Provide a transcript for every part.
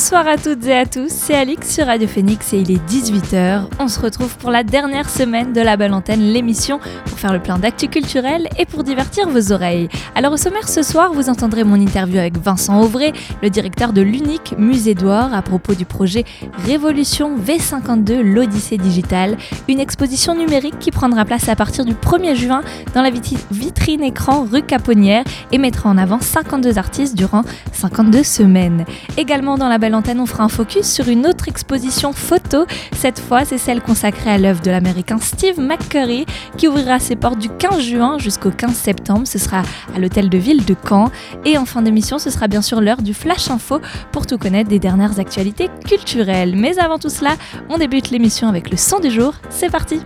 Bonsoir à toutes et à tous, c'est Alix sur Radio Phoenix et il est 18h. On se retrouve pour la dernière semaine de la Belle Antenne, l'émission pour faire le plein d'actu culturel et pour divertir vos oreilles. Alors au sommaire ce soir, vous entendrez mon interview avec Vincent Auvray, le directeur de l'unique Musée d'Or, à propos du projet Révolution V52, l'Odyssée digitale, une exposition numérique qui prendra place à partir du 1er juin dans la vitrine écran rue Caponnière et mettra en avant 52 artistes durant 52 semaines. Également dans la Belle on fera un focus sur une autre exposition photo. Cette fois, c'est celle consacrée à l'œuvre de l'américain Steve McCurry qui ouvrira ses portes du 15 juin jusqu'au 15 septembre. Ce sera à l'hôtel de ville de Caen. Et en fin d'émission, ce sera bien sûr l'heure du Flash Info pour tout connaître des dernières actualités culturelles. Mais avant tout cela, on débute l'émission avec le son du jour. C'est parti!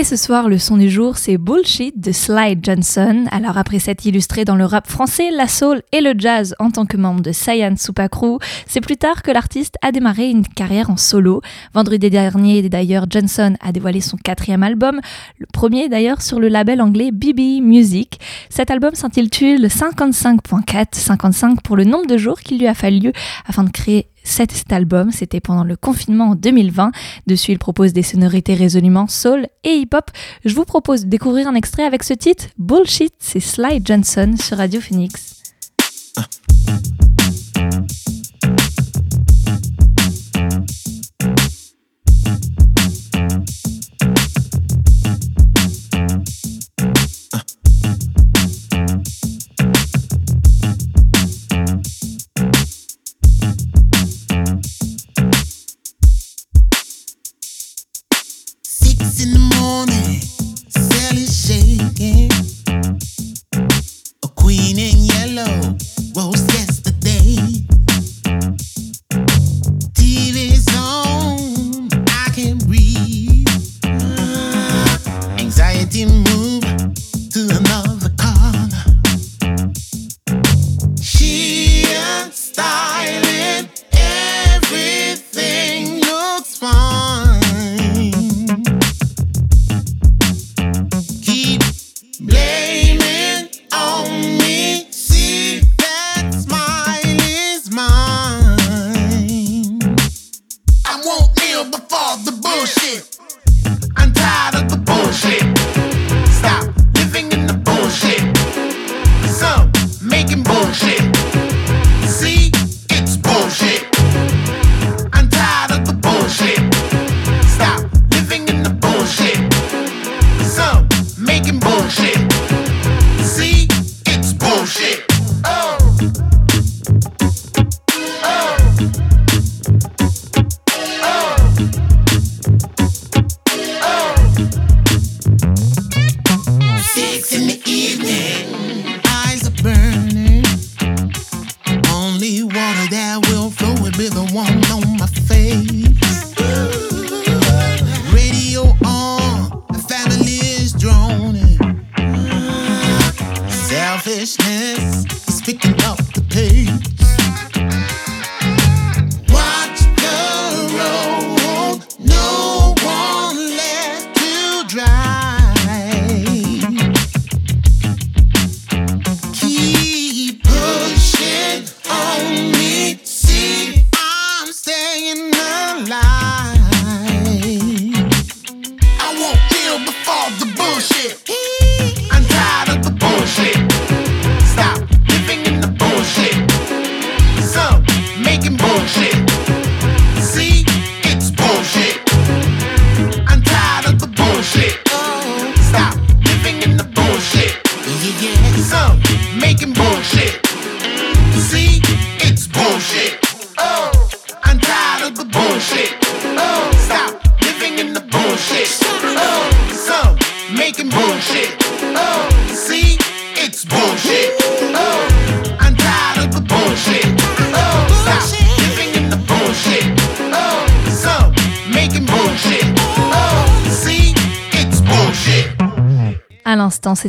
Et ce soir, le son du jour, c'est Bullshit de Slide Johnson. Alors après s'être illustré dans le rap français, la soul et le jazz en tant que membre de Cyan Supakru, c'est plus tard que l'artiste a démarré une carrière en solo. Vendredi dernier, d'ailleurs, Johnson a dévoilé son quatrième album, le premier d'ailleurs sur le label anglais BB Music. Cet album s'intitule 55.4, 55 pour le nombre de jours qu'il lui a fallu afin de créer cet album, c'était pendant le confinement en 2020. Dessus, il propose des sonorités résolument soul et hip-hop. Je vous propose de découvrir un extrait avec ce titre, Bullshit, c'est Sly Johnson sur Radio Phoenix. making bullshit. Oh,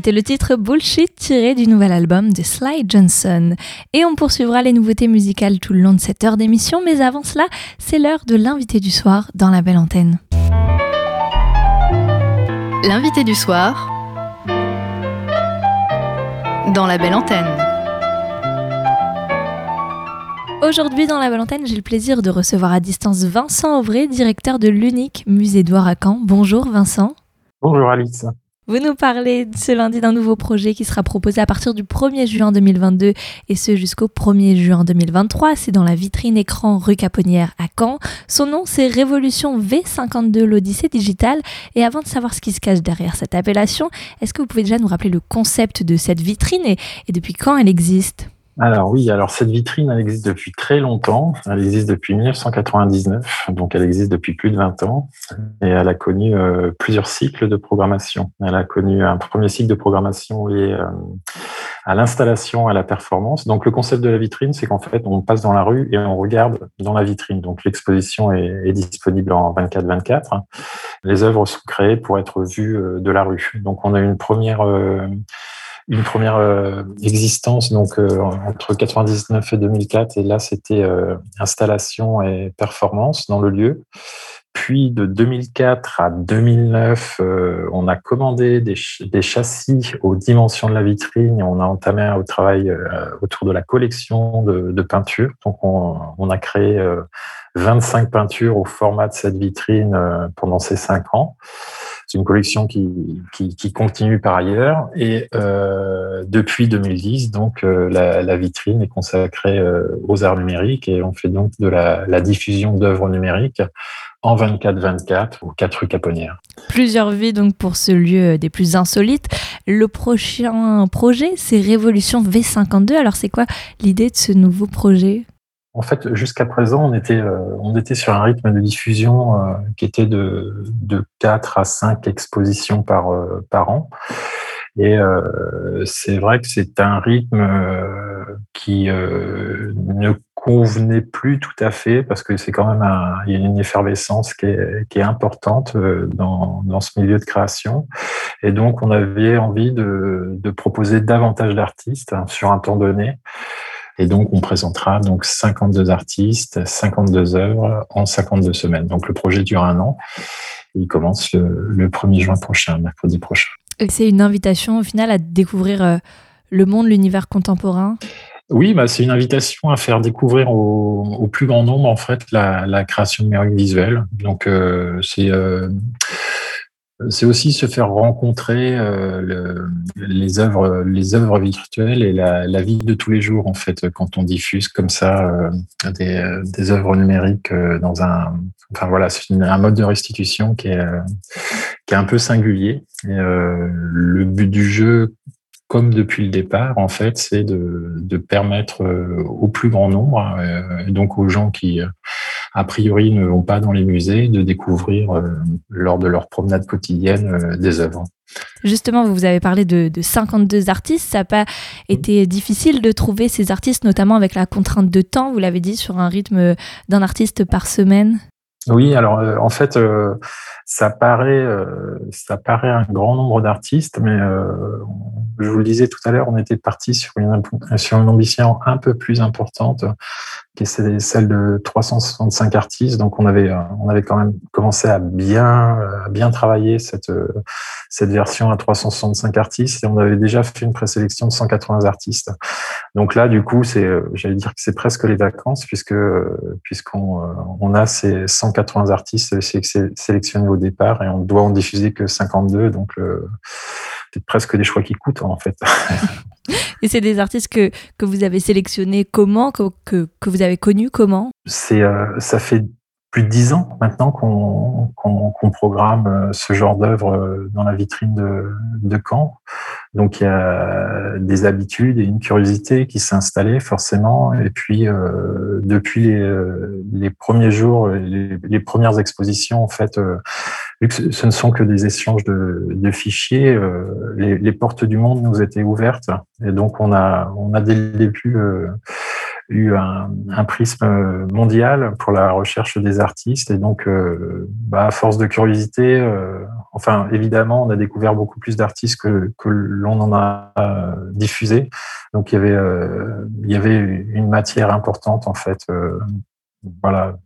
c'était le titre Bullshit tiré du nouvel album de Sly Johnson. Et on poursuivra les nouveautés musicales tout le long de cette heure d'émission, mais avant cela, c'est l'heure de l'invité du soir dans la belle antenne. L'invité du soir dans la belle antenne. Aujourd'hui, dans la belle antenne, j'ai le plaisir de recevoir à distance Vincent Auvray, directeur de l'unique musée à Caen. Bonjour Vincent. Bonjour Alice. Vous nous parlez ce lundi d'un nouveau projet qui sera proposé à partir du 1er juin 2022 et ce jusqu'au 1er juin 2023. C'est dans la vitrine écran rue Caponnière à Caen. Son nom, c'est Révolution V52, l'Odyssée digitale. Et avant de savoir ce qui se cache derrière cette appellation, est-ce que vous pouvez déjà nous rappeler le concept de cette vitrine et, et depuis quand elle existe? Alors oui, alors cette vitrine, elle existe depuis très longtemps. Elle existe depuis 1999, donc elle existe depuis plus de 20 ans. Et elle a connu euh, plusieurs cycles de programmation. Elle a connu un premier cycle de programmation lié euh, à l'installation, à la performance. Donc le concept de la vitrine, c'est qu'en fait, on passe dans la rue et on regarde dans la vitrine. Donc l'exposition est, disponible en 24-24. Les œuvres sont créées pour être vues euh, de la rue. Donc on a une première une première euh, existence donc euh, entre 99 et 2004 et là c'était euh, installation et performance dans le lieu. Puis de 2004 à 2009, on a commandé des, des, châssis aux dimensions de la vitrine on a entamé un travail autour de la collection de, de peintures. Donc on, on, a créé 25 peintures au format de cette vitrine pendant ces cinq ans. C'est une collection qui, continue par ailleurs. Et euh, depuis 2010, donc euh, la, vitrine est consacrée euh, aux arts numériques et on fait donc de la, diffusion d'œuvres numériques en 24-24 aux 4 rue Caponnière. Plusieurs vies donc pour ce lieu des plus insolites. Le prochain projet, c'est Révolution V52. Alors c'est quoi l'idée de ce nouveau projet? En fait, jusqu'à présent, on était, euh, on était sur un rythme de diffusion euh, qui était de, de 4 à 5 expositions par, euh, par an. Et c'est vrai que c'est un rythme qui ne convenait plus tout à fait parce que c'est quand même un, il y a une effervescence qui est, qui est importante dans, dans ce milieu de création. Et donc, on avait envie de, de proposer davantage d'artistes hein, sur un temps donné. Et donc, on présentera donc 52 artistes, 52 œuvres en 52 semaines. Donc, le projet dure un an. il commence le, 1er juin prochain, mercredi prochain. C'est une invitation au final à découvrir euh, le monde, l'univers contemporain? Oui, bah, c'est une invitation à faire découvrir au, plus grand nombre en fait la, création numérique visuelle. Donc euh, c'est euh, c'est aussi se faire rencontrer euh, le, les œuvres, les œuvres virtuelles et la, vie de tous les jours en fait quand on diffuse comme ça euh, des, des, œuvres numériques euh, dans un, enfin voilà, c'est un mode de restitution qui est qui est un peu singulier. Et, le but du jeu, comme depuis le départ, en fait, c'est de, de permettre au plus grand nombre, et donc aux gens qui a priori ne vont pas dans les musées, de découvrir euh, lors de leur promenade quotidienne euh, des œuvres. Justement, vous avez parlé de, de 52 artistes. Ça n'a pas été difficile de trouver ces artistes, notamment avec la contrainte de temps, vous l'avez dit, sur un rythme d'un artiste par semaine oui, alors euh, en fait, ça paraît, ça paraît un grand nombre d'artistes, mais je vous le disais tout à l'heure, on était parti sur une, sur une ambition un peu plus importante qui est celle de 365 artistes. Donc on avait on avait quand même commencé à bien à bien travailler cette cette version à 365 artistes et on avait déjà fait une présélection de 180 artistes. Donc là du coup c'est j'allais dire que c'est presque les vacances puisque puisqu'on on a ces 180 artistes sélectionnés au départ et on doit en diffuser que 52 donc c'est presque des choix qui coûtent en fait. Et c'est des artistes que, que vous avez sélectionnés comment, que, que, que vous avez connus comment? C'est euh, Ça fait plus de dix ans maintenant qu'on qu'on programme euh, ce genre d'œuvre euh, dans la vitrine de, de Caen. Donc il y a des habitudes et une curiosité qui s'est installée forcément. Et puis euh, depuis les, les, premiers jours, les, les, premières expositions, en fait, vu que ce ne sont que des échanges de, de fichiers, les, les, portes du monde nous étaient ouvertes. Et donc on a, on a dès le début eu un, un, prisme mondial pour la recherche des artistes. Et donc, bah, à force de curiosité, enfin, évidemment, on a découvert beaucoup plus d'artistes que, que l'on en a diffusé. Donc, il y avait, il y avait une matière importante, en fait. voilà,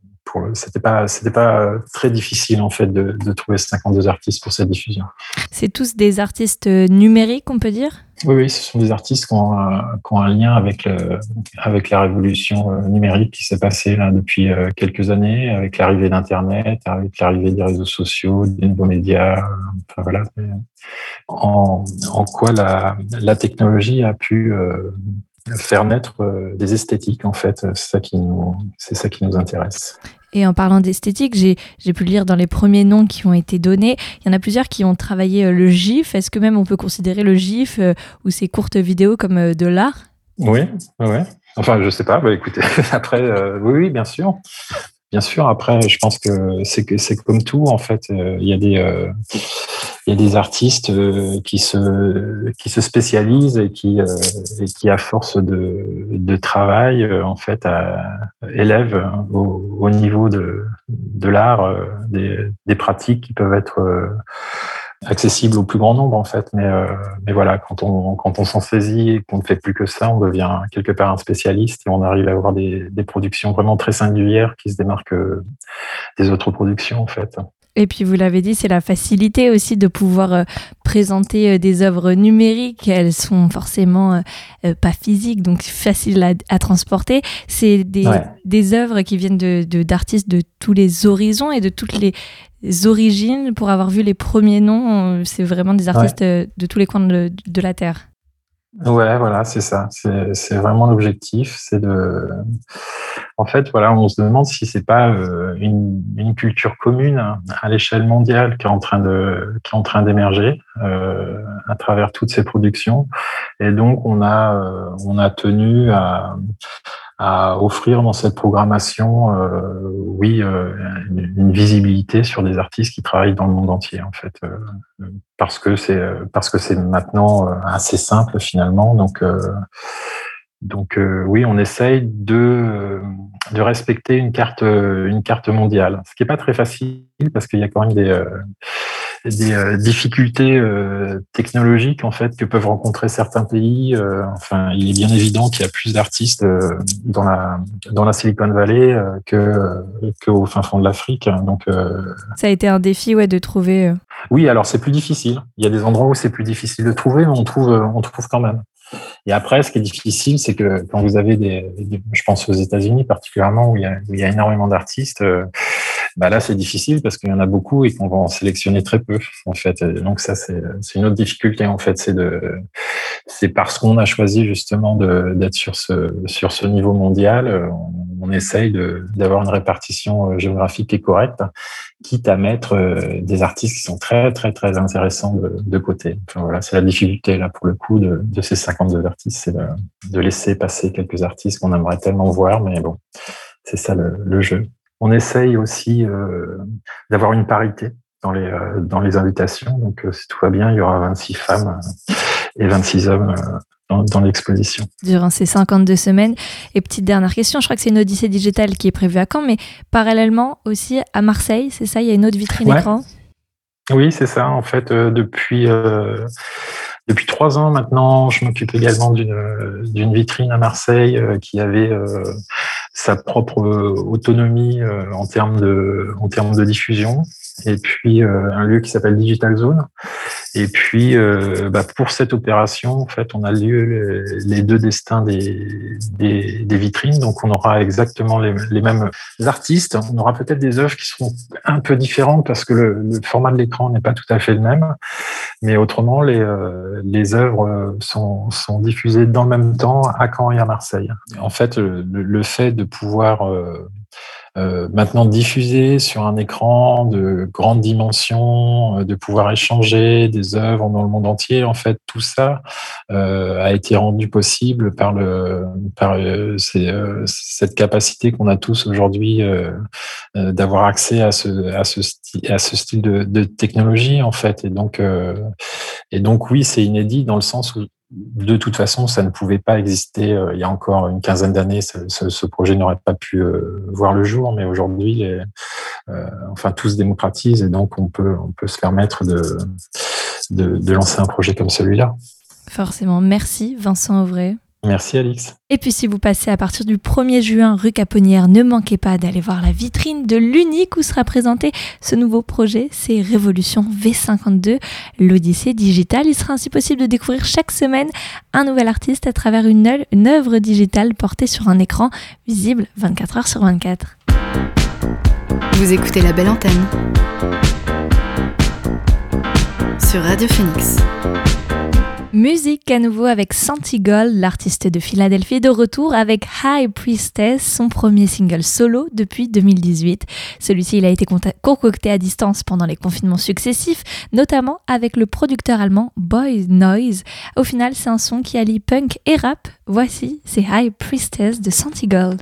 c'était pas c'était pas euh, très difficile en fait de, de, trouver 52 artistes pour cette diffusion. C'est tous des artistes euh, numériques, on peut dire? Oui, oui, ce sont des artistes qui ont, un, qui ont un lien avec le, avec la révolution euh, numérique qui s'est passée là depuis quelques années, avec l'arrivée d'Internet, avec l'arrivée des réseaux sociaux, des nouveaux médias. Enfin, voilà. En, en quoi la, la technologie a pu faire naître euh, des esthétiques en fait c'est ça qui nous c'est ça qui nous intéresse. Et en parlant d'esthétique j'ai pu lire dans les premiers noms qui ont été donnés. Il y en a plusieurs qui ont travaillé euh, le gif. Est-ce que même on peut considérer le gif euh, ou ces courtes vidéos comme de l'art? Oui ouais enfin je sais pas bah, écoutez après oui oui bien sûr Bien sûr, après, je pense que c'est que c'est comme tout en fait. Il y a des il y a des artistes euh, qui se qui se spécialisent et qui euh, et qui à force de, de travail euh, en fait élèvent au, au, niveau de de l'art des, des pratiques qui peuvent être accessibles au plus grand nombre en fait. Mais mais voilà quand on quand on s'en saisit et qu'on ne fait plus que ça on devient quelque part un spécialiste et on arrive à avoir des, des productions vraiment très singulières qui se démarquent des autres productions en fait et puis vous l'avez dit, c'est la facilité aussi de pouvoir euh, présenter euh, des œuvres numériques. Elles sont forcément euh, pas physiques, donc faciles à, transporter. C'est des, des œuvres qui viennent de d'artistes de, tous les horizons et de toutes les origines. Pour avoir vu les premiers noms, c'est vraiment des artistes de tous les coins de, de la Terre. Ouais, voilà, c'est ça. C'est vraiment l'objectif. C'est de. En fait, voilà, on se demande si c'est pas euh, une, une, culture commune à l'échelle mondiale qui est en train de qui est en train d'émerger euh, à travers toutes ces productions. Et donc, on a euh, on a tenu à à offrir dans cette programmation, euh, oui, euh, une, visibilité sur des artistes qui travaillent dans le monde entier, en fait, euh, parce que c'est parce que c'est maintenant assez simple finalement. Donc, donc oui, on essaye de de respecter une carte une carte mondiale, ce qui est pas très facile parce qu'il y a quand même des des euh, difficultés euh, technologiques en fait que peuvent rencontrer certains pays. Euh, enfin, il est bien évident qu'il y a plus d'artistes dans la dans la Silicon Valley que qu'au fin fond de l'Afrique. Donc ça a été un défi ouais de trouver. Oui, alors c'est plus difficile. Il y a des endroits où c'est plus difficile de trouver, mais on trouve on trouve quand même. Et après, ce qui est difficile, c'est que quand vous avez des, je pense aux États-Unis particulièrement, où il y a, où il y a énormément d'artistes, bah là c'est difficile parce qu'il y en a beaucoup et qu'on va en sélectionner très peu en fait. donc ça c'est une autre difficulté en fait, c'est de c'est parce qu'on a choisi justement d'être sur ce sur ce niveau mondial, on, essaye d'avoir une répartition euh, géographique qui est correcte, quitte à mettre euh, des artistes qui sont très très très intéressants de, de côté. Enfin, voilà, c'est la difficulté là pour le coup de, de ces 52 artistes, c'est de, laisser passer quelques artistes qu'on aimerait tellement voir, mais bon, c'est ça le jeu. On essaye aussi euh, d'avoir une parité dans les, euh, dans les invitations. Donc, euh, si tout va bien, il y aura 26 femmes et 26 hommes dans, l'exposition. Durant ces 52 semaines. Et petite dernière question, je crois que c'est une Odyssée digitale qui est prévue à Caen, mais parallèlement aussi à Marseille, c'est ça Il y a une autre vitrine écran? Oui, c'est ça. En fait, depuis depuis trois ans maintenant, je m'occupe également d'une vitrine à Marseille euh, qui avait sa propre autonomie euh, en termes de en termes de diffusion et puis euh, un lieu qui s'appelle Digital Zone. Et puis, euh, bah, pour cette opération, en fait, on a lieu les deux destins des, des, des, vitrines. Donc, on aura exactement les, mêmes artistes. On aura peut-être des œuvres qui seront un peu différentes parce que le, le format de l'écran n'est pas tout à fait le même. Mais autrement, les, euh, les œuvres sont, sont diffusées dans le même temps à Caen et à Marseille. En fait, le, le fait de pouvoir euh, maintenant diffuser sur un écran de grande dimension, euh, de pouvoir échanger des œuvres dans le monde entier, en fait, tout ça euh, a été rendu possible par le par cette capacité qu'on a tous aujourd'hui d'avoir accès à ce à ce style à ce style de, de technologie en fait. Et donc et donc oui, c'est inédit dans le sens où de toute façon, ça ne pouvait pas exister euh, il y a encore une quinzaine d'années. Ce, projet n'aurait pas pu euh, voir le jour, mais aujourd'hui, euh, enfin, tout se démocratise et donc on peut, se permettre de lancer un projet comme celui-là. Forcément. Merci, Vincent Auvray. Merci Alix. Et puis si vous passez à partir du 1er juin rue Caponnière, ne manquez pas d'aller voir la vitrine de l'unique où sera présenté ce nouveau projet, c'est Révolution V52, l'Odyssée digitale. Il sera ainsi possible de découvrir chaque semaine un nouvel artiste à travers une, une œuvre digitale portée sur un écran visible 24 heures sur 24. Vous écoutez la belle antenne sur Radio Phoenix. Musique à nouveau avec Santi Gold, l'artiste de Philadelphie, de retour avec High Priestess, son premier single solo depuis 2018. Celui-ci, il a été concocté à distance pendant les confinements successifs, notamment avec le producteur allemand Boy Noise. Au final, c'est un son qui allie punk et rap. Voici, c'est High Priestess de Santi Gold.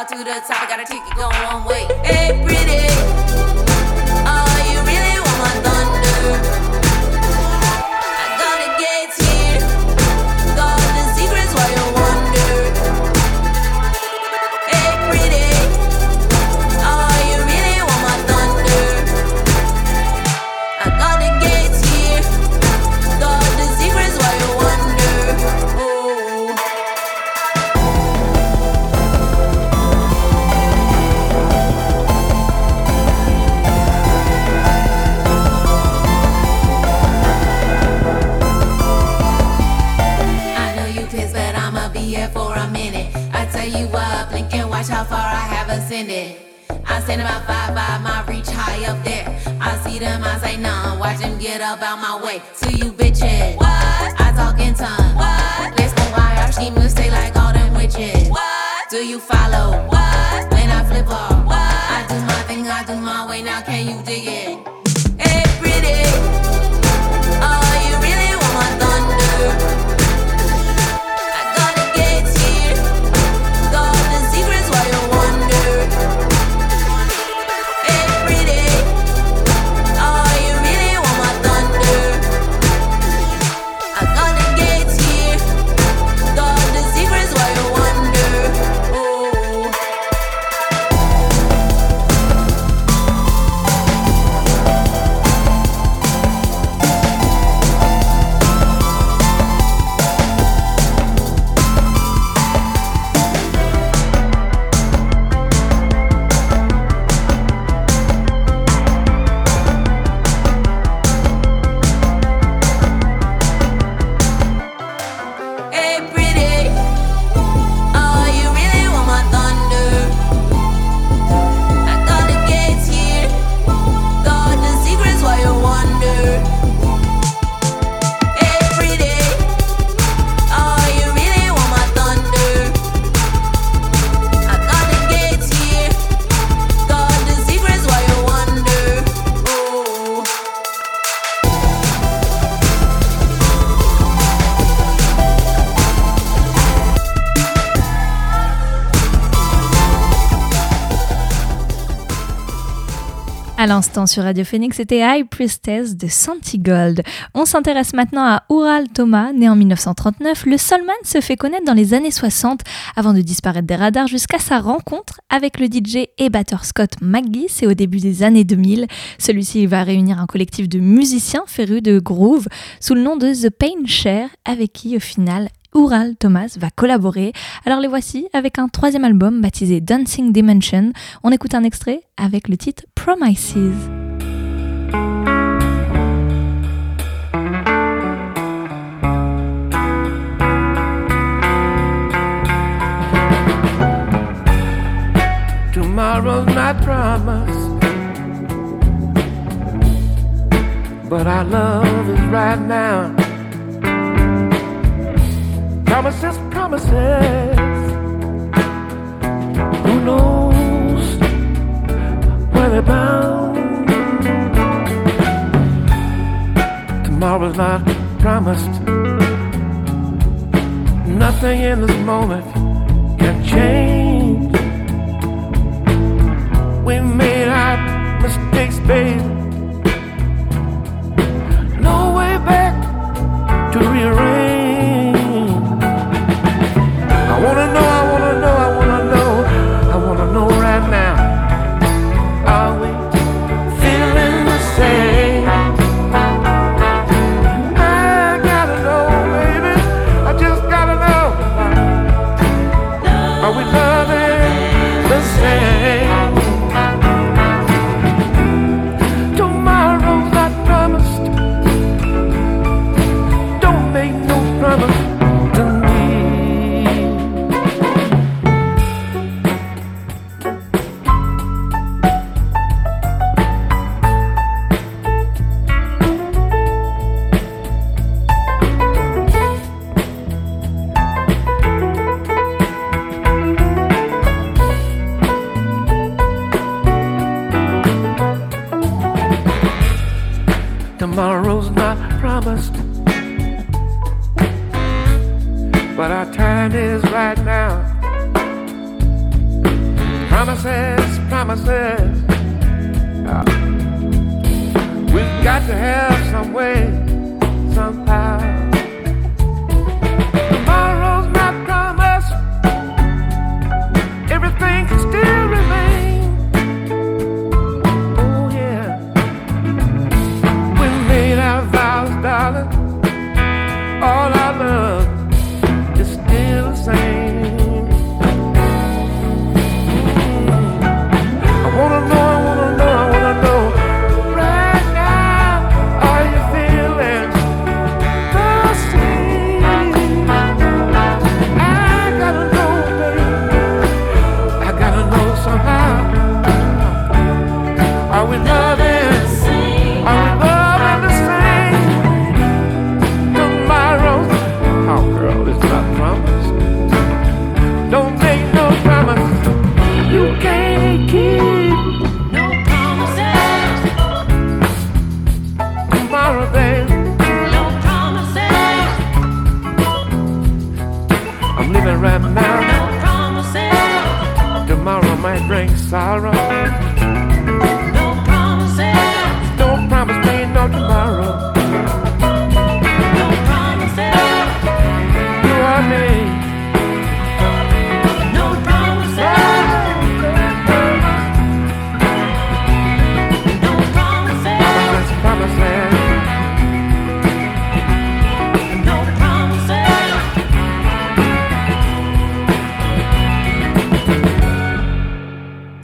To the top. I got a ticket going one way. Hey, l'instant sur Radio Phoenix, c'était High Priestess de Santigold. On s'intéresse maintenant à Ural Thomas, né en 1939. Le Solman se fait connaître dans les années 60 avant de disparaître des radars jusqu'à sa rencontre avec le DJ et batteur Scott McGee. C'est au début des années 2000. Celui-ci va réunir un collectif de musiciens férus de groove sous le nom de The Pain Share avec qui au final Ural Thomas va collaborer. Alors les voici avec un troisième album baptisé Dancing Dimension. On écoute un extrait avec le titre Promises. Tomorrow's not promise, but my love is right now. Promises, promises. Who knows where they're bound? Tomorrow's not promised. Nothing in this moment can change. We made our mistakes, babe.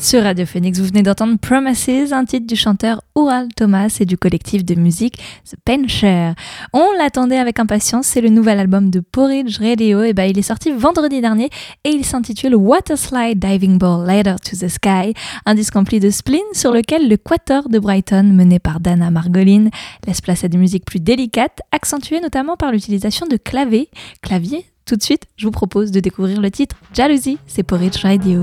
Sur Radio Phoenix, vous venez d'entendre Promises, un titre du chanteur Oral Thomas et du collectif de musique The Pencher. On l'attendait avec impatience, c'est le nouvel album de Porridge Radio, et ben il est sorti vendredi dernier et il s'intitule Water Slide Diving Ball Ladder to the Sky, un disque rempli de spleen sur lequel le Quator de Brighton, mené par Dana Margolin, laisse place à des musiques plus délicates, accentuées notamment par l'utilisation de clavier. clavier. Tout de suite, je vous propose de découvrir le titre Jalousie, c'est Porridge Radio.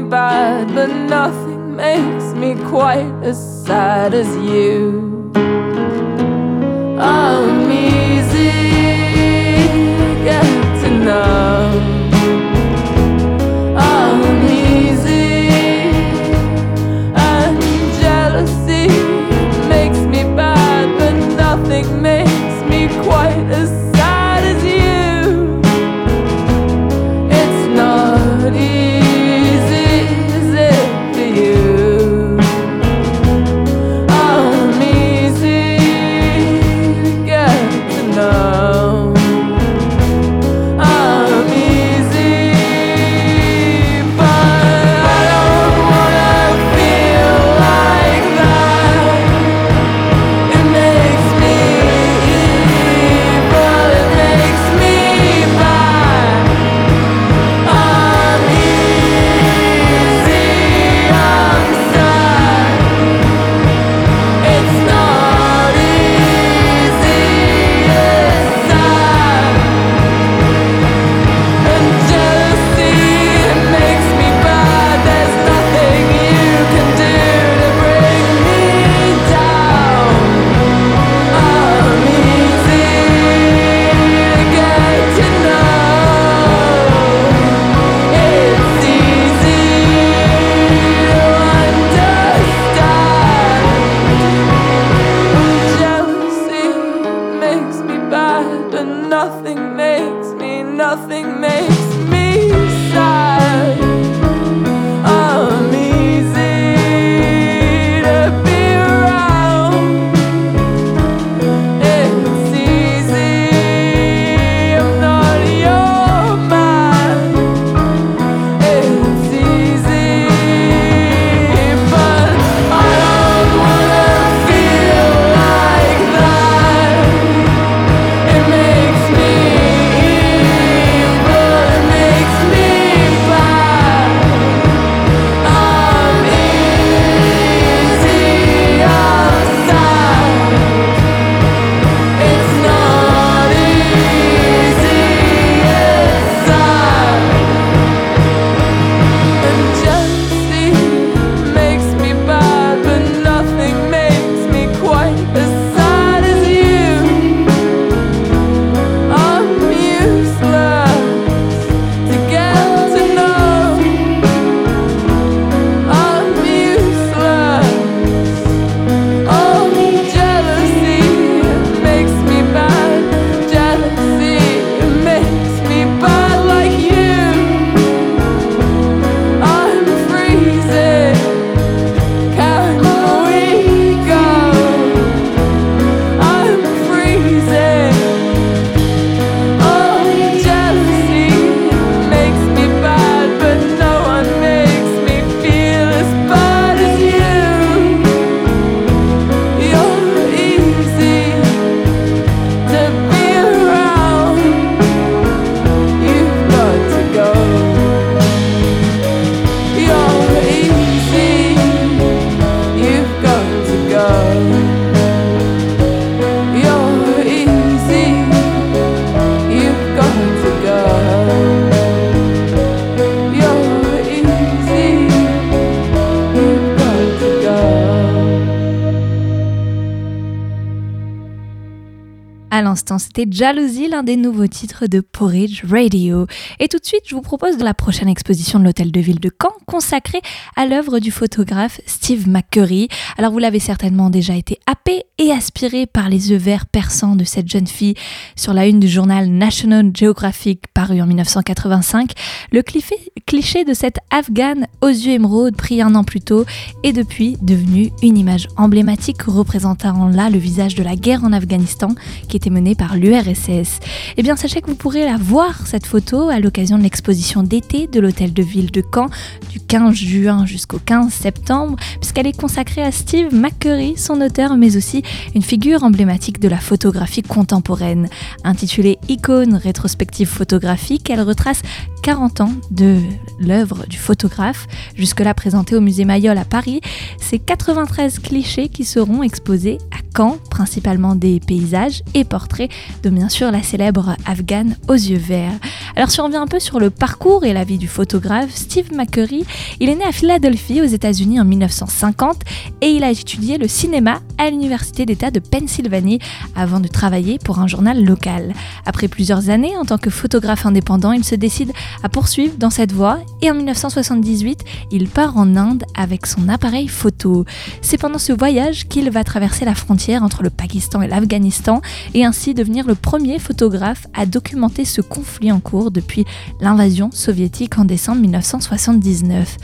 Bad, but nothing makes me quite as sad as you. I'm easy À l'instant, c'était Jalousie, l'un des nouveaux titres de Porridge Radio. Et tout de suite, je vous propose la prochaine exposition de l'Hôtel de Ville de Caen, consacrée à l'œuvre du photographe Steve McCurry. Alors, vous l'avez certainement déjà été happé et aspiré par les yeux verts perçants de cette jeune fille sur la une du journal National Geographic paru en 1985. Le cliché de cette afghane aux yeux émeraudes pris un an plus tôt est depuis devenu une image emblématique représentant là le visage de la guerre en Afghanistan qui était menée par l'URSS. Eh bien, sachez que vous pourrez la voir, cette photo, à l'occasion de l'exposition d'été de l'hôtel de ville de Caen du 15 juin jusqu'au 15 septembre, puisqu'elle est consacrée à Steve McCurry, son auteur, mais aussi une figure emblématique de la photographie contemporaine. Intitulée Icône rétrospective photographique, elle retrace 40 ans de l'œuvre du photographe, jusque-là présentée au musée Mayol à Paris. C'est 93 clichés qui seront exposés à Caen, principalement des paysages et portraits de bien sûr la célèbre afghane aux yeux verts. Alors si on revient un peu sur le parcours et la vie du photographe, Steve McCurry, il est né à Philadelphie aux États-Unis en 1950 et il a étudié le cinéma à l'Université d'État de Pennsylvanie avant de travailler pour un journal local. Après plusieurs années en tant que photographe indépendant, il se décide à poursuivre dans cette voie et en 1978, il part en Inde avec son appareil photo. C'est pendant ce voyage qu'il va traverser la frontière entre le Pakistan et l'Afghanistan et ainsi devenir le premier photographe à documenter ce conflit en cours depuis l'invasion soviétique en décembre 1979.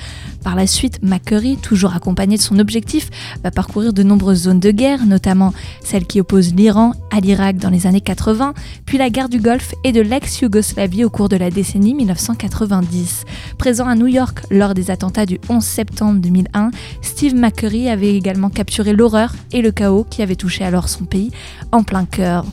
Par la suite, McCurry, toujours accompagné de son objectif, va parcourir de nombreuses zones de guerre, notamment celle qui oppose l'Iran à l'Irak dans les années 80, puis la guerre du Golfe et de l'ex-Yougoslavie au cours de la décennie 1990. Présent à New York lors des attentats du 11 septembre 2001, Steve McCurry avait également capturé l'horreur et le chaos qui avait touché alors son pays en plein cœur.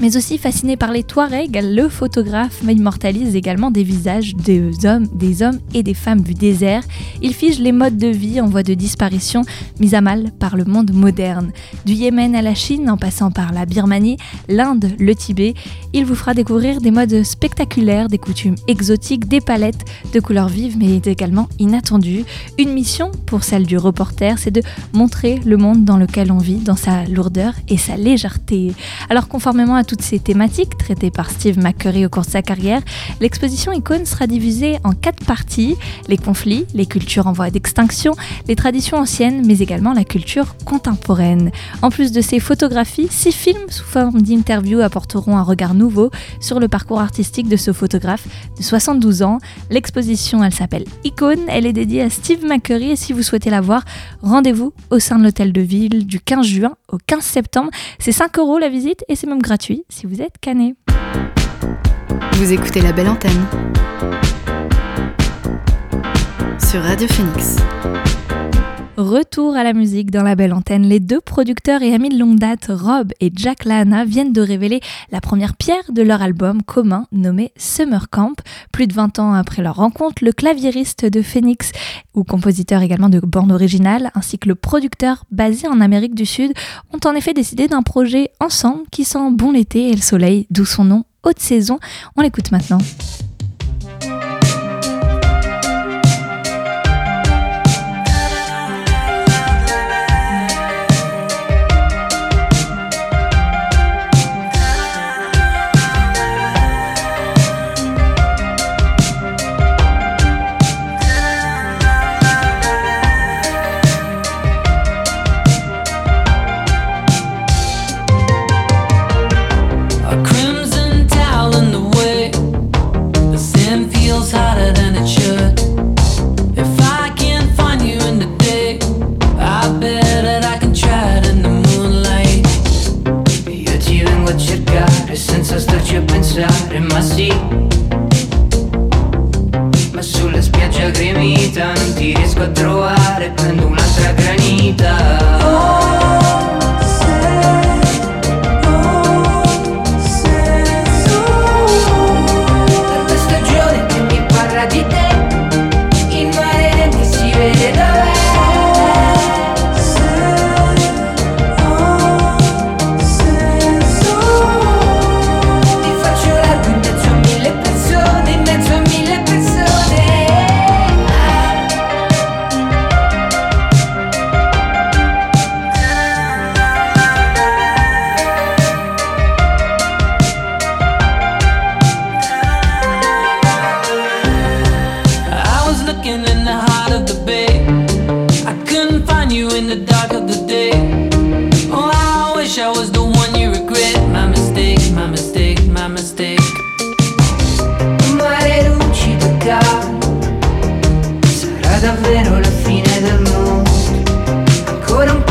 Mais aussi fasciné par les Touaregs, le photographe immortalise également des visages des hommes, des hommes et des femmes du désert. Il fige les modes de vie en voie de disparition mis à mal par le monde moderne. Du Yémen à la Chine, en passant par la Birmanie, l'Inde, le Tibet, il vous fera découvrir des modes spectaculaires, des coutumes exotiques, des palettes de couleurs vives mais également inattendues. Une mission pour celle du reporter, c'est de montrer le monde dans lequel on vit, dans sa lourdeur et sa légèreté. Alors conformément à toutes ces thématiques traitées par Steve McCurry au cours de sa carrière, l'exposition Icône sera divisée en quatre parties les conflits, les cultures en voie d'extinction, les traditions anciennes, mais également la culture contemporaine. En plus de ces photographies, six films sous forme d'interviews apporteront un regard nouveau sur le parcours artistique de ce photographe de 72 ans. L'exposition, elle s'appelle Icône, elle est dédiée à Steve McCurry et si vous souhaitez la voir, rendez-vous au sein de l'hôtel de ville du 15 juin au 15 septembre. C'est 5 euros la visite et c'est même gratuit si vous êtes cané. Vous écoutez la belle antenne sur Radio Phoenix. Retour à la musique dans la belle antenne. Les deux producteurs et amis de longue date, Rob et Jack Lana, viennent de révéler la première pierre de leur album commun nommé Summer Camp. Plus de 20 ans après leur rencontre, le claviériste de Phoenix, ou compositeur également de bande originale, ainsi que le producteur basé en Amérique du Sud, ont en effet décidé d'un projet ensemble qui sent bon l'été et le soleil, d'où son nom Haute Saison. On l'écoute maintenant.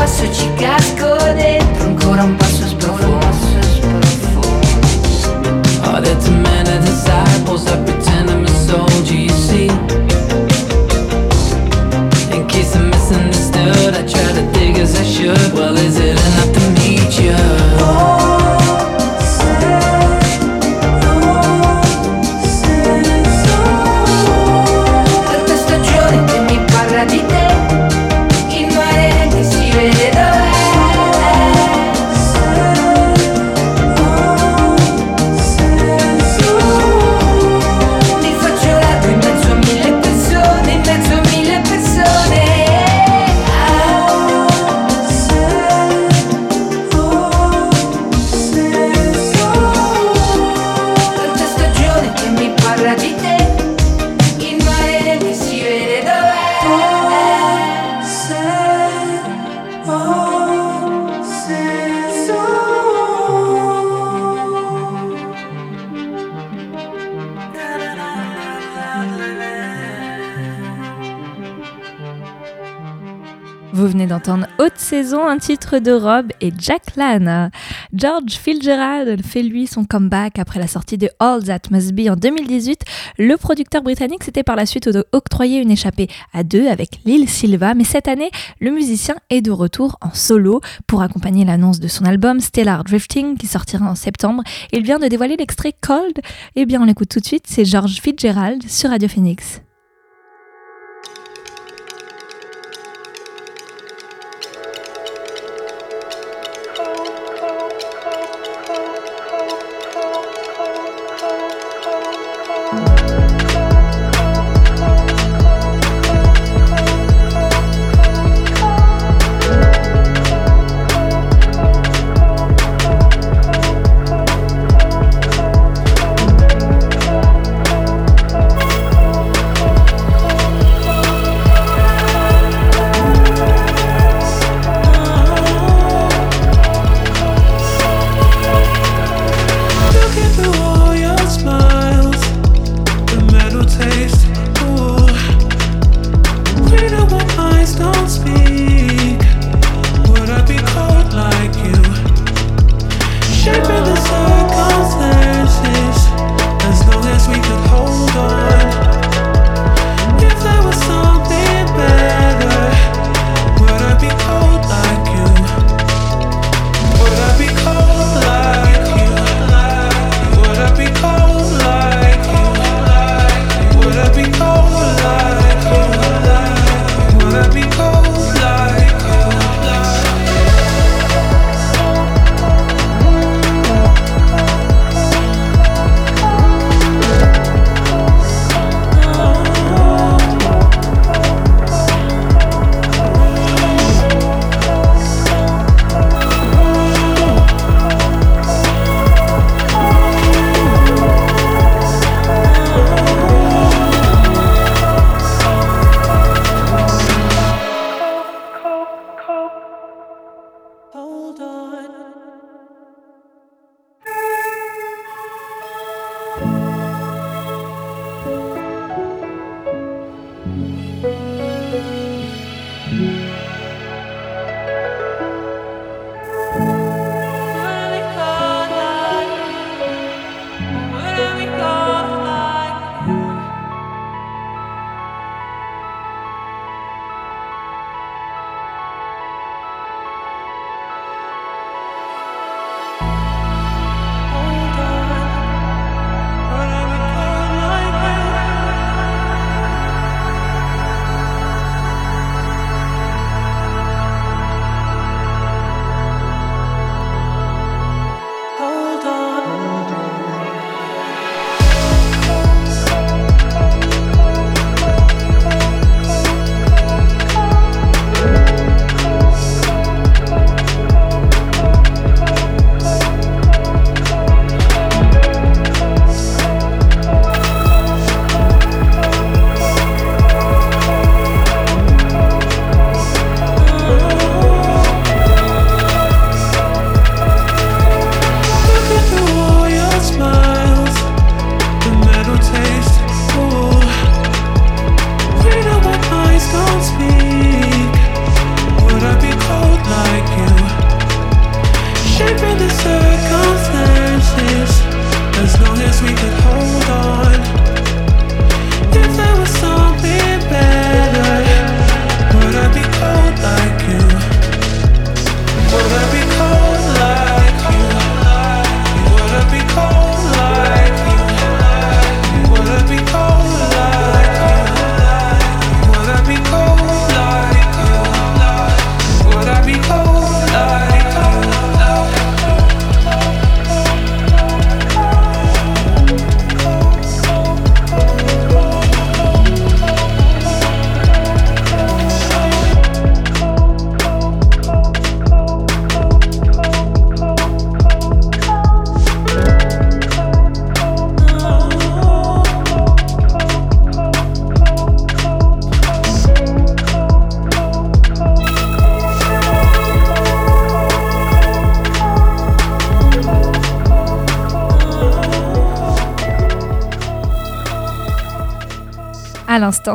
Passo ci casco dentro, ancora un passo titre de Rob et Jack Lana. George Fitzgerald fait lui son comeback après la sortie de All That Must Be en 2018. Le producteur britannique s'était par la suite octroyé une échappée à deux avec Lil Silva, mais cette année, le musicien est de retour en solo pour accompagner l'annonce de son album Stellar Drifting qui sortira en septembre. Il vient de dévoiler l'extrait Cold. Eh bien, on l'écoute tout de suite, c'est George Fitzgerald sur Radio Phoenix. Bye.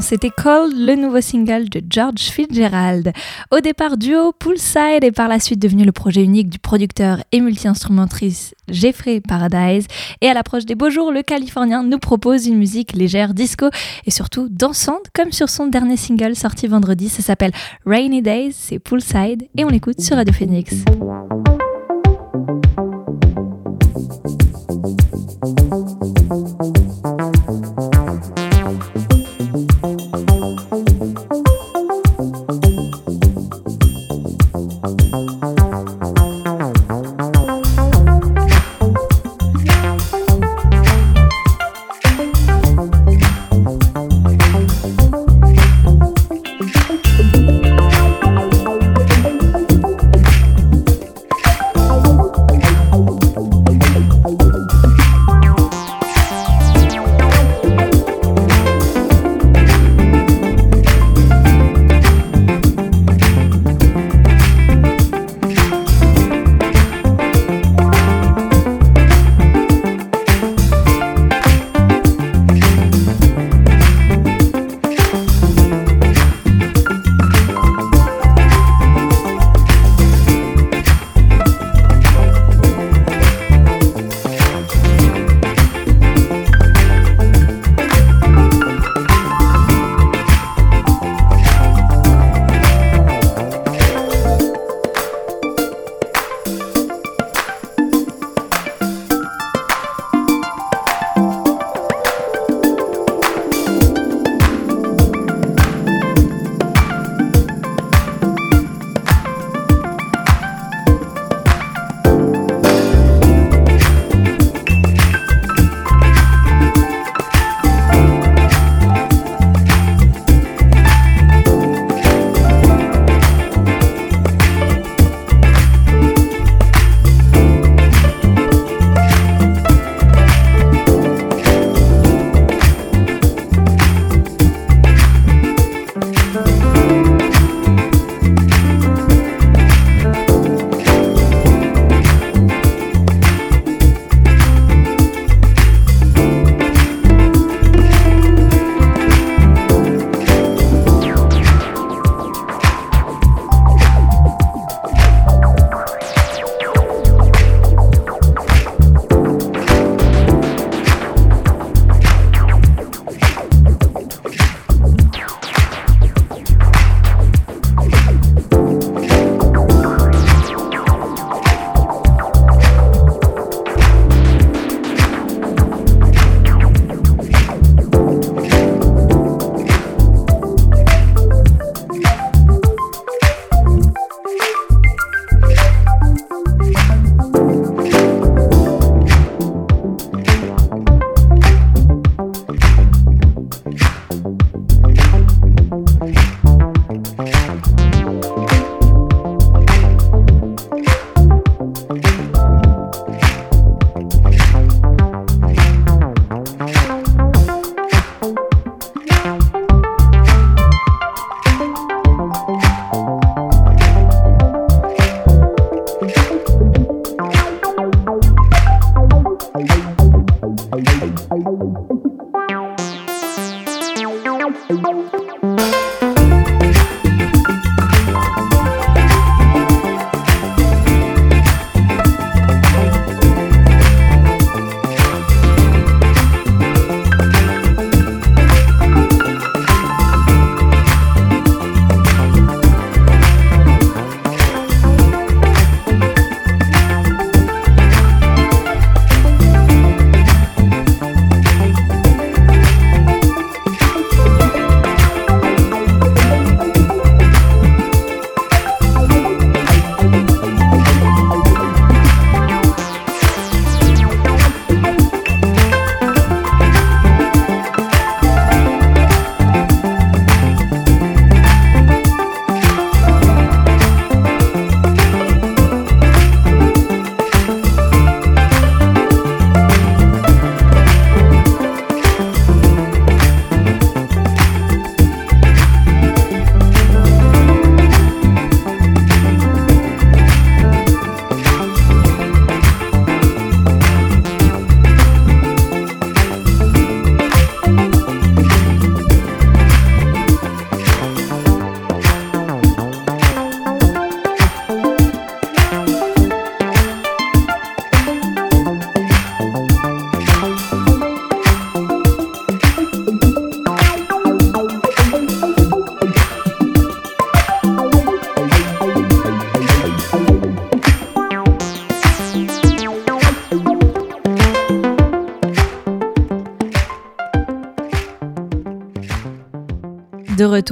C'était Cold, le nouveau single de George Fitzgerald. Au départ duo, Poolside est par la suite devenu le projet unique du producteur et multi-instrumentiste Jeffrey Paradise. Et à l'approche des beaux jours, le Californien nous propose une musique légère, disco et surtout dansante, comme sur son dernier single sorti vendredi. Ça s'appelle Rainy Days, c'est Poolside et on l'écoute sur Radio Phoenix.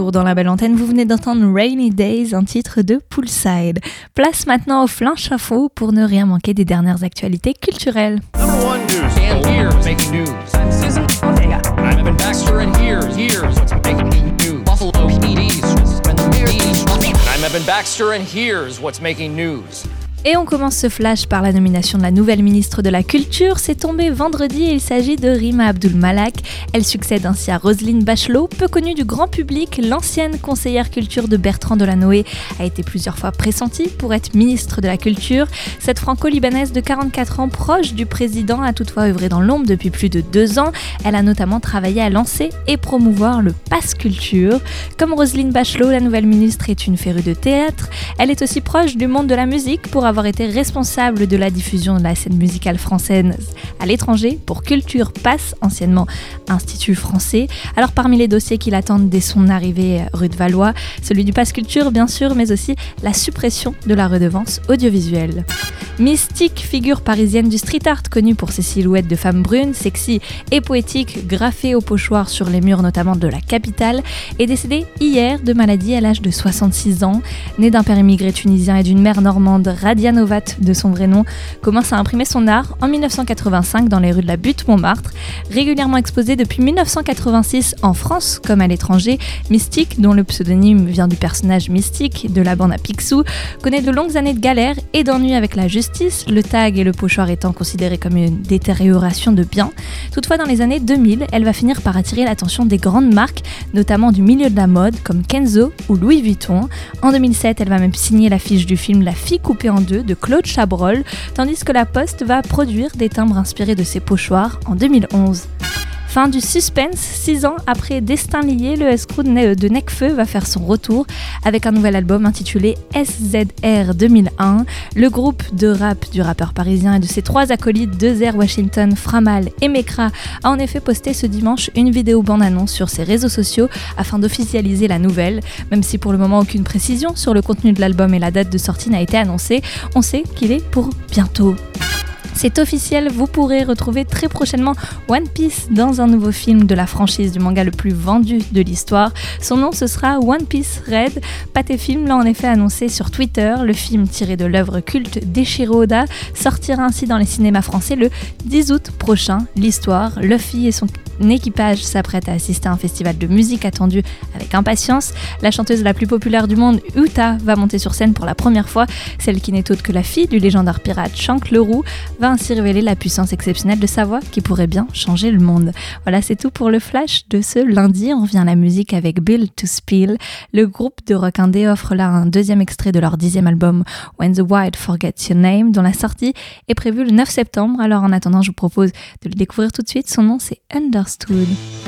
Dans la belle antenne, vous venez d'entendre Rainy Days, un titre de Poolside. Place maintenant au flanc chafaud pour ne rien manquer des dernières actualités culturelles. Number one news. And here's making news. I'm Susan. I'm Evan Baxter, and here's what's making news. Et on commence ce flash par la nomination de la nouvelle ministre de la Culture. C'est tombé vendredi et il s'agit de Rima Abdul Malak. Elle succède ainsi à Roselyne Bachelot, peu connue du grand public. L'ancienne conseillère culture de Bertrand Delanoë a été plusieurs fois pressentie pour être ministre de la Culture. Cette franco-libanaise de 44 ans, proche du président, a toutefois œuvré dans l'ombre depuis plus de deux ans. Elle a notamment travaillé à lancer et promouvoir le Pass Culture. Comme Roselyne Bachelot, la nouvelle ministre est une férue de théâtre. Elle est aussi proche du monde de la musique pour avoir été responsable de la diffusion de la scène musicale française à l'étranger pour Culture Pass, anciennement Institut français. Alors parmi les dossiers qui l'attendent dès son arrivée rue de Valois, celui du Pass Culture bien sûr, mais aussi la suppression de la redevance audiovisuelle. Mystique, figure parisienne du street art connue pour ses silhouettes de femmes brunes, sexy et poétiques, graffées au pochoir sur les murs notamment de la capitale, est décédée hier de maladie à l'âge de 66 ans. Née d'un père immigré tunisien et d'une mère normande, Radia Novat, de son vrai nom, commence à imprimer son art en 1985 dans les rues de la Butte Montmartre. Régulièrement exposée depuis 1986 en France comme à l'étranger, Mystique, dont le pseudonyme vient du personnage Mystique de la bande à Picsou, connaît de longues années de galères et d'ennuis avec la justice, le tag et le pochoir étant considérés comme une détérioration de biens. Toutefois, dans les années 2000, elle va finir par attirer l'attention des grandes marques, notamment du milieu de la mode comme Kenzo ou Louis Vuitton. En 2007, elle va même signer l'affiche du film La fille coupée en deux de Claude Chabrol, tandis que La Poste va produire des timbres inspirés de ses pochoirs en 2011. Fin du suspense, six ans après Destin lié, le escroc de Ne- de Necfeu va faire son retour avec un nouvel album intitulé SZR 2001. Le groupe de rap du rappeur parisien et de ses trois acolytes, Dezer, Washington, Framal et Mekra, a en effet posté ce dimanche une vidéo bande-annonce sur ses réseaux sociaux afin d'officialiser la nouvelle. Même si pour le moment aucune précision sur le contenu de l'album et la date de sortie n'a été annoncée, on sait qu'il est pour bientôt. C'est officiel, vous pourrez retrouver très prochainement One Piece dans un nouveau film de la franchise du manga le plus vendu de l'histoire. Son nom ce sera One Piece Red. Pathé Film l'a en effet annoncé sur Twitter. Le film tiré de l'œuvre culte d'Eshiro Oda sortira ainsi dans les cinémas français le 10 août prochain. L'histoire, Luffy et son équipage s'apprêtent à assister à un festival de musique attendu avec impatience. La chanteuse la plus populaire du monde, Uta, va monter sur scène pour la première fois. Celle qui n'est autre que la fille du légendaire pirate Shank Leroux va ainsi révéler la puissance exceptionnelle de sa voix qui pourrait bien changer le monde. Voilà, c'est tout pour le flash de ce lundi. On revient à la musique avec Bill to Spill. Le groupe de rock indé offre là un deuxième extrait de leur dixième album When the Wild Forgets Your Name, dont la sortie est prévue le 9 septembre. Alors en attendant, je vous propose de le découvrir tout de suite. Son nom c'est Understood. Fastfood.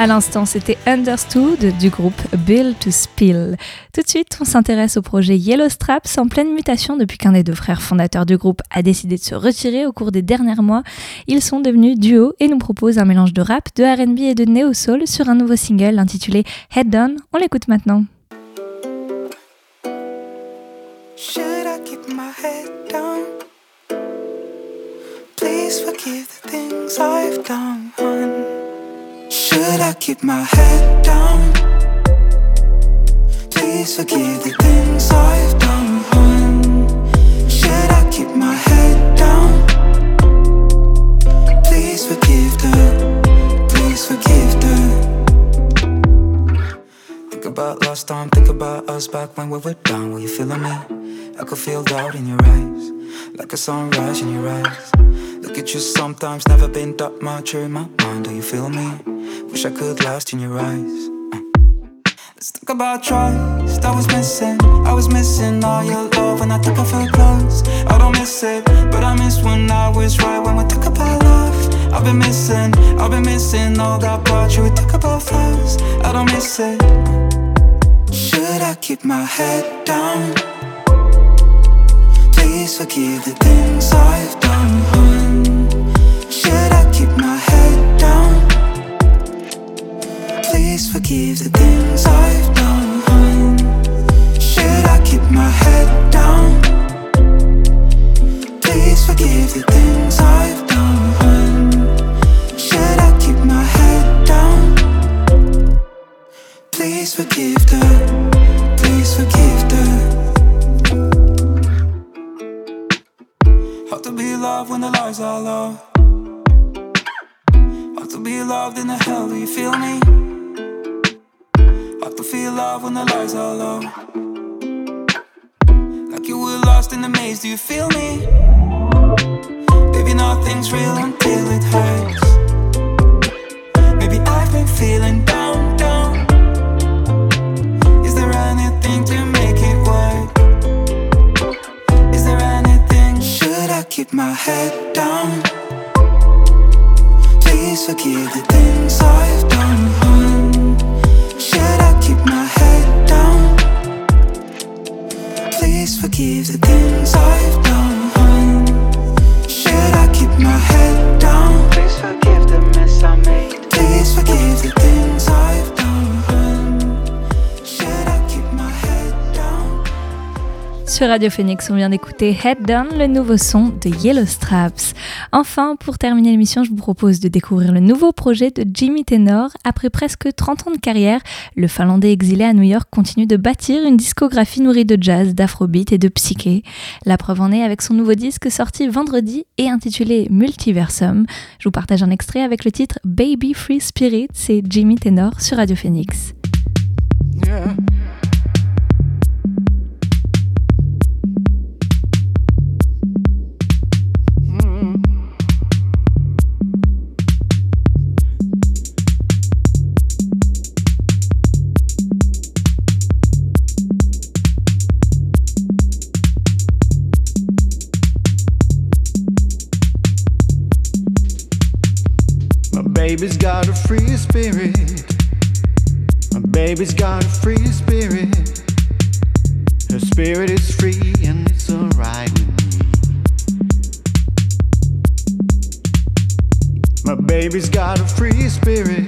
À l'instant, c'était Understood du groupe Bill to Spill. Tout de suite, on s'intéresse au projet Yellow Straps en pleine mutation depuis qu'un des deux frères fondateurs du groupe a décidé de se retirer au cours des derniers mois. Ils sont devenus duo et nous proposent un mélange de rap, de R&B et de néo-soul sur un nouveau single intitulé Head Down. On l'écoute maintenant. Should I keep my head down? Please forgive the things I've done. Should I keep my head down? Please forgive the things I've done. Should I keep my head down? Please forgive the, please forgive the. Think about last time, think about us back when we were down. Were you feeling me? I could feel doubt in your eyes, like a sunrise in your eyes. Look at you sometimes, never been that much in my mind. Do you feel me? Wish I could last in your eyes. Let's talk about trust. I was missing, I was missing all your love when I took off your clothes. I don't miss it, but I miss when I was right when we talk about love. I've been missing, I've been missing all that part you we talk about flowers. I don't miss it. Should I keep my head down? Please forgive the things I've done. Should I keep my head down? Please forgive the things I've done. Should I keep my head down? Please forgive the things I've done. Should I keep my head down? Please forgive the, the low. Like you were lost in the maze, do you feel me? Radio Phoenix, on vient d'écouter Head Down, le nouveau son de Yellow Straps. Enfin, pour terminer l'émission, je vous propose de découvrir le nouveau projet de Jimmy Tenor. Après presque 30 ans de carrière, le Finlandais exilé à New York continue de bâtir une discographie nourrie de jazz, d'afrobeat et de psyché. La preuve en est avec son nouveau disque sorti vendredi et intitulé Multiversum. Je vous partage un extrait avec le titre Baby Free Spirit, c'est Jimmy Tenor sur Radio Phoenix. Baby's got a free spirit. My baby's got a free spirit. Her spirit is free and it's alright with me. My baby's got a free spirit.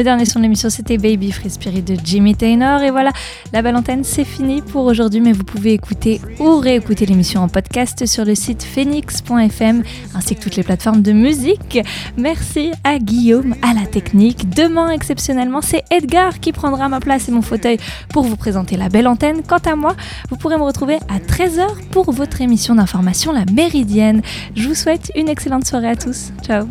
Le dernier son de l'émission, c'était Baby Free Spirit de Jimmy Taylor. Et voilà, la belle antenne, c'est fini pour aujourd'hui, mais vous pouvez écouter ou réécouter l'émission en podcast sur le site phoenix.fm ainsi que toutes les plateformes de musique. Merci à Guillaume, à la technique. Demain, exceptionnellement, c'est Edgar qui prendra ma place et mon fauteuil pour vous présenter la belle antenne. Quant à moi, vous pourrez me retrouver à 13h pour votre émission d'information La Méridienne. Je vous souhaite une excellente soirée à tous. Ciao